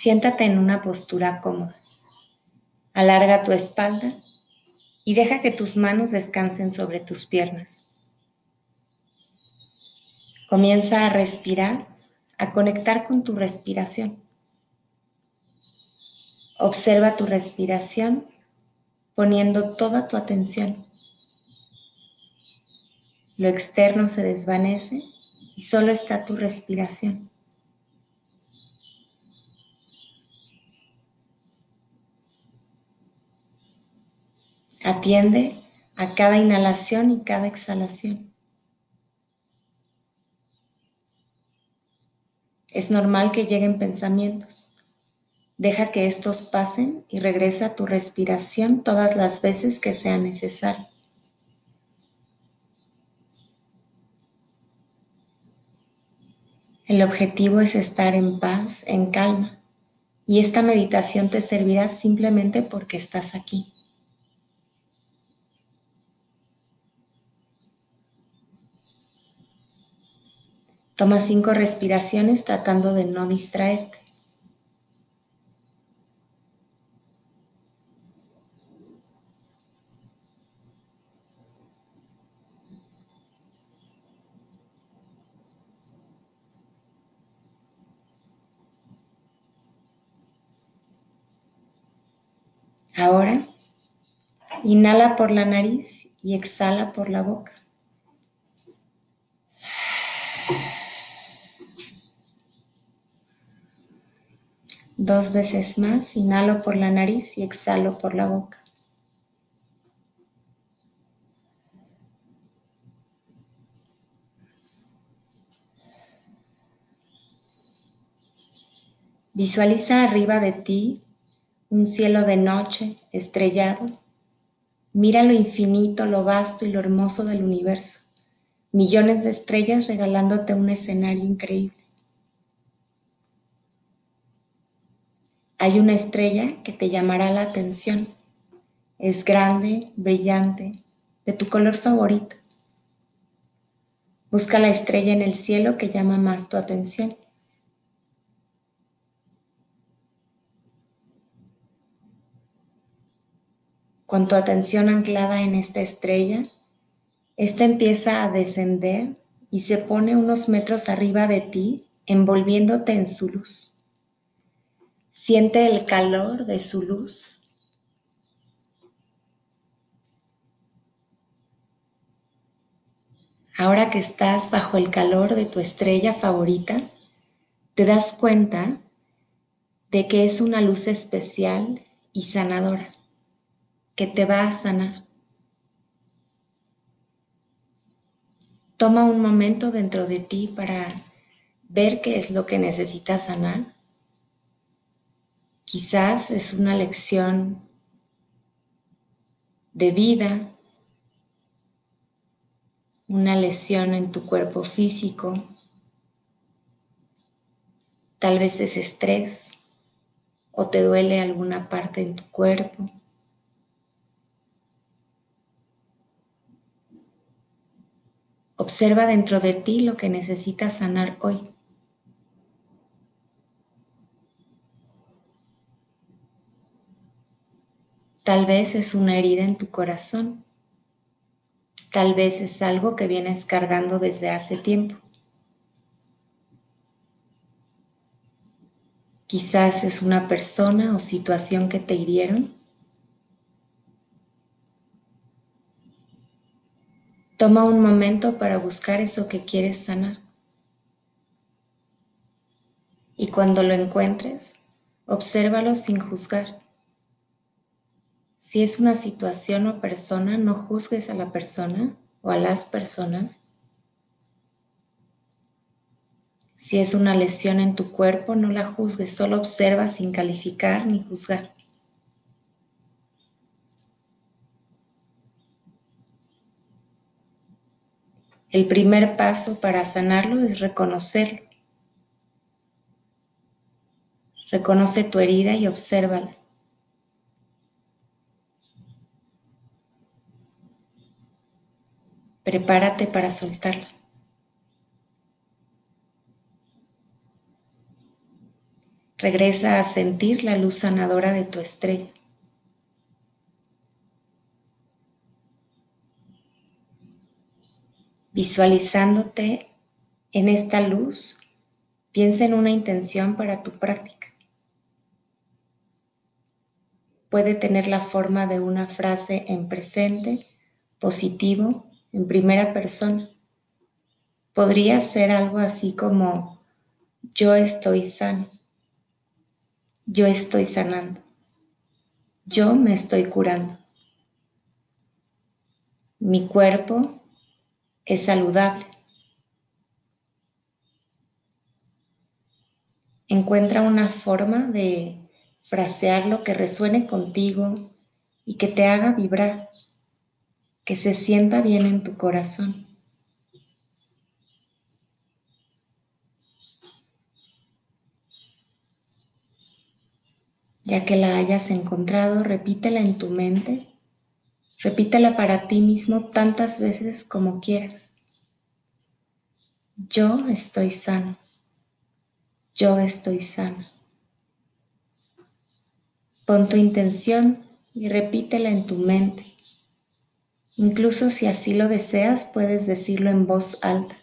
Siéntate en una postura cómoda. Alarga tu espalda y deja que tus manos descansen sobre tus piernas. Comienza a respirar, a conectar con tu respiración. Observa tu respiración poniendo toda tu atención. Lo externo se desvanece y solo está tu respiración. Atiende a cada inhalación y cada exhalación. Es normal que lleguen pensamientos. Deja que estos pasen y regresa a tu respiración todas las veces que sea necesario. El objetivo es estar en paz, en calma, y esta meditación te servirá simplemente porque estás aquí. Toma cinco respiraciones tratando de no distraerte. Ahora, inhala por la nariz y exhala por la boca. Dos veces más, inhalo por la nariz y exhalo por la boca. Visualiza arriba de ti un cielo de noche estrellado. Mira lo infinito, lo vasto y lo hermoso del universo. Millones de estrellas regalándote un escenario increíble. Hay una estrella que te llamará la atención. Es grande, brillante, de tu color favorito. Busca la estrella en el cielo que llama más tu atención. Con tu atención anclada en esta estrella, esta empieza a descender y se pone unos metros arriba de ti, envolviéndote en su luz. Siente el calor de su luz. Ahora que estás bajo el calor de tu estrella favorita, te das cuenta de que es una luz especial y sanadora que te va a sanar. Toma un momento dentro de ti para ver qué es lo que necesitas sanar. Quizás es una lección de vida, una lesión en tu cuerpo físico, tal vez es estrés o te duele alguna parte en tu cuerpo. Observa dentro de ti lo que necesitas sanar hoy. Tal vez es una herida en tu corazón. Tal vez es algo que vienes cargando desde hace tiempo. Quizás es una persona o situación que te hirieron Toma un momento para buscar eso que quieres sanar. Y cuando lo encuentres, obsérvalo sin juzgar. Si es una situación o persona, no juzgues a la persona o a las personas. Si es una lesión en tu cuerpo, no la juzgues, solo observa sin calificar ni juzgar. El primer paso para sanarlo es reconocerlo. Reconoce tu herida y obsérvala. Prepárate para soltarla. Regresa a sentir la luz sanadora de tu estrella. Visualizándote en esta luz, piensa en una intención para tu práctica. Puede tener la forma de una frase en presente, positivo, en primera persona. Podría ser algo así como yo estoy sano, yo estoy sanando, yo me estoy curando. Mi cuerpo es saludable. Encuentra una forma de frasear lo que resuene contigo y que te haga vibrar, que se sienta bien en tu corazón. Ya que la hayas encontrado, repítela en tu mente, repítela para ti mismo tantas veces como quieras. Yo estoy sano. Yo estoy sano. Pon tu intención y repítela en tu mente. Incluso si así lo deseas, puedes decirlo en voz alta,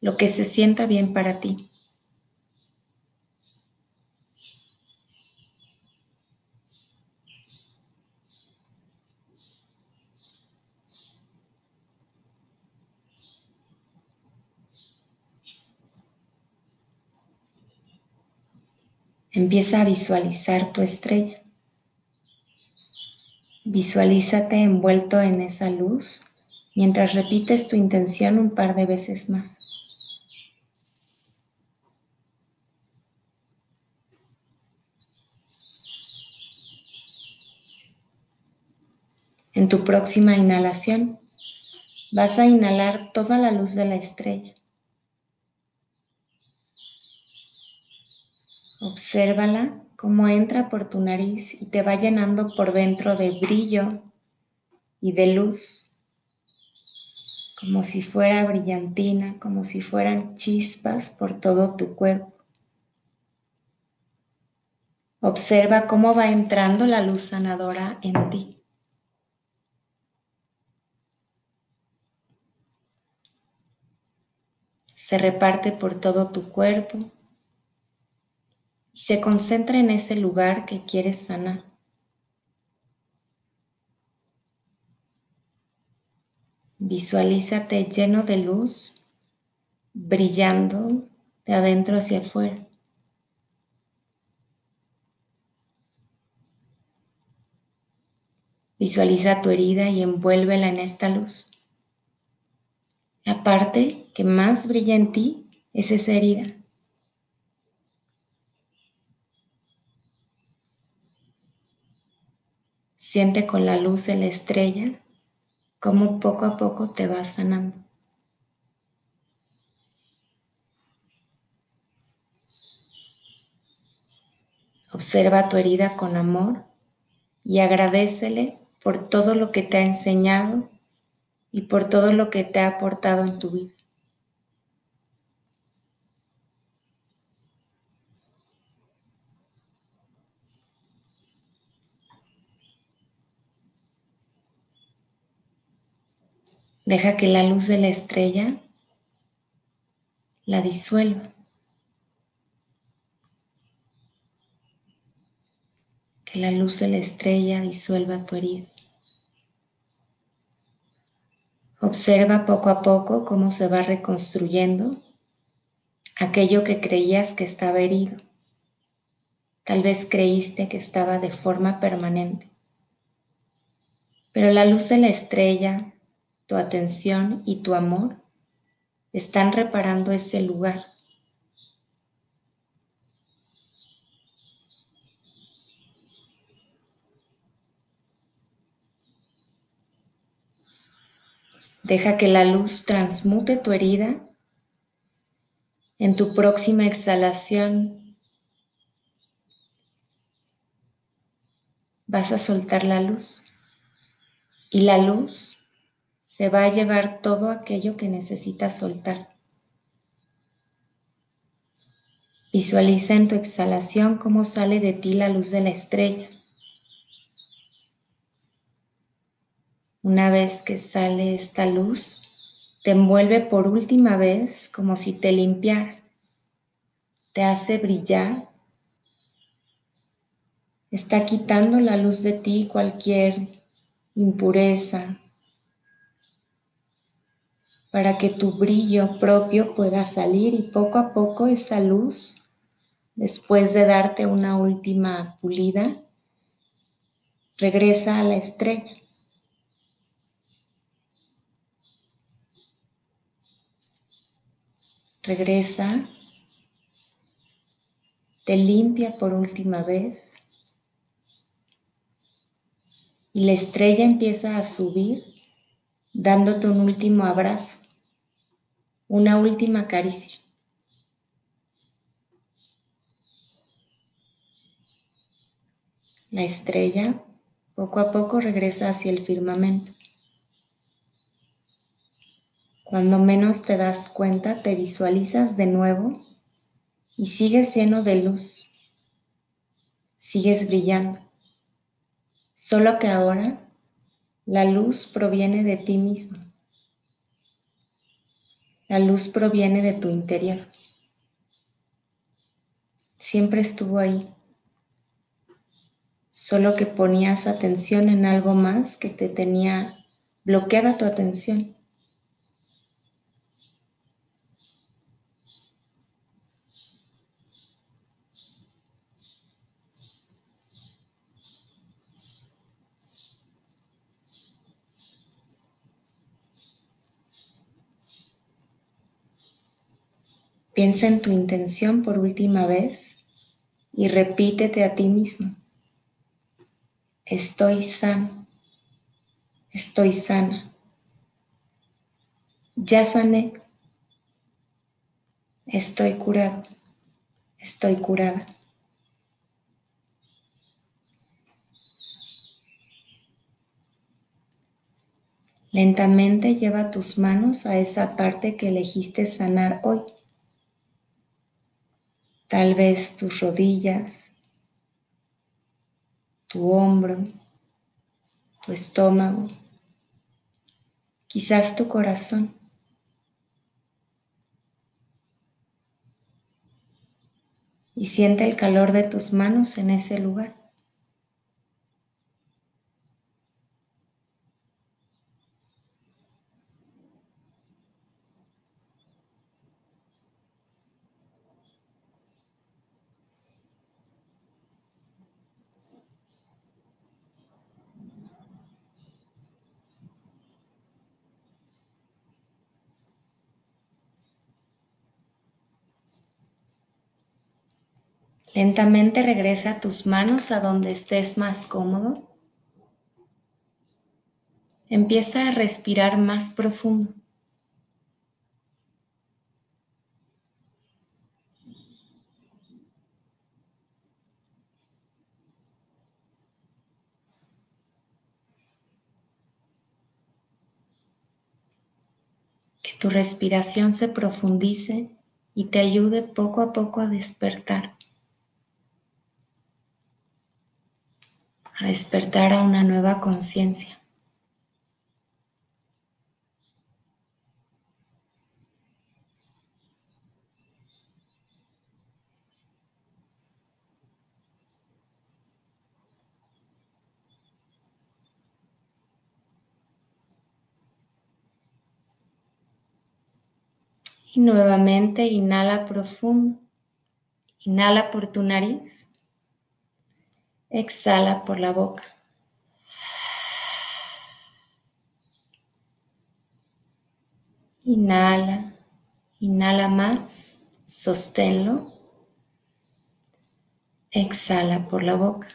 lo que se sienta bien para ti. Empieza a visualizar tu estrella. Visualízate envuelto en esa luz mientras repites tu intención un par de veces más. En tu próxima inhalación vas a inhalar toda la luz de la estrella. Obsérvala cómo entra por tu nariz y te va llenando por dentro de brillo y de luz, como si fuera brillantina, como si fueran chispas por todo tu cuerpo. Observa cómo va entrando la luz sanadora en ti. Se reparte por todo tu cuerpo se concentra en ese lugar que quieres sanar. Visualízate lleno de luz, brillando de adentro hacia afuera. Visualiza tu herida y envuélvela en esta luz. La parte que más brilla en ti es esa herida. Siente con la luz de la estrella cómo poco a poco te vas sanando. Observa tu herida con amor y agradecele por todo lo que te ha enseñado y por todo lo que te ha aportado en tu vida. Deja que la luz de la estrella la disuelva. Que la luz de la estrella disuelva tu herida. Observa poco a poco cómo se va reconstruyendo aquello que creías que estaba herido. Tal vez creíste que estaba de forma permanente. Pero la luz de la estrella tu atención y tu amor están reparando ese lugar. Deja que la luz transmute tu herida. En tu próxima exhalación vas a soltar la luz. Y la luz se va a llevar todo aquello que necesitas soltar. Visualiza en tu exhalación cómo sale de ti la luz de la estrella. Una vez que sale esta luz, te envuelve por última vez como si te limpiara. Te hace brillar. Está quitando la luz de ti cualquier impureza para que tu brillo propio pueda salir y poco a poco esa luz Después de darte una última pulida, regresa a la estrella. Regresa, te limpia por última vez y la estrella empieza a subir dándote un último abrazo, una última caricia. La estrella poco a poco regresa hacia el firmamento. Cuando menos te das cuenta, te visualizas de nuevo y sigues lleno de luz. Sigues brillando. Solo que ahora la luz proviene de ti mismo. La luz proviene de tu interior. Siempre estuvo ahí solo que ponías atención en algo más que te tenía bloqueada tu atención. Piensa en tu intención por última vez y repítete a ti mismo. Estoy sano. Estoy sana. Ya sané. Estoy curado. Estoy curada. Lentamente lleva tus manos a esa parte que elegiste sanar hoy. Tal vez tus rodillas, tu hombro, tu estómago, quizás tu corazón. Y siente el calor de tus manos en ese lugar. Lentamente regresa tus manos a donde estés más cómodo. Empieza a respirar más profundo. Que tu respiración se profundice y te ayude poco a poco a despertar. A despertar a una nueva conciencia. Y nuevamente inhala profundo. Inhala por tu nariz. Exhala por la boca. Inhala, inhala más, sosténlo. Exhala por la boca.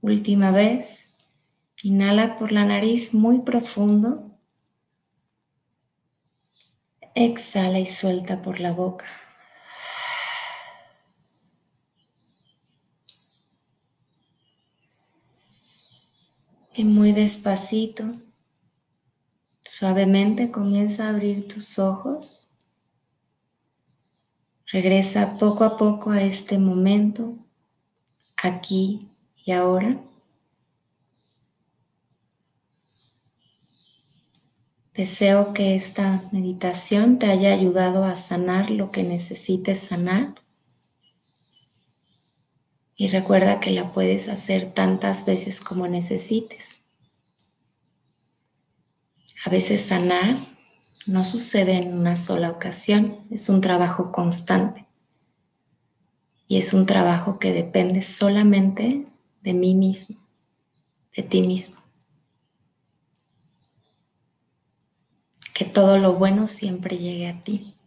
Última vez, inhala por la nariz muy profundo. Exhala y suelta por la boca. Y muy despacito, suavemente comienza a abrir tus ojos Regresa poco a poco a este momento, aquí y ahora. Deseo que esta meditación te haya ayudado a sanar lo que necesites sanar. Y recuerda que la puedes hacer tantas veces como necesites. A veces sanar no sucede en una sola ocasión, es un trabajo constante. Y es un trabajo que depende solamente de mí mismo, de ti mismo. Que todo lo bueno siempre llegue a ti.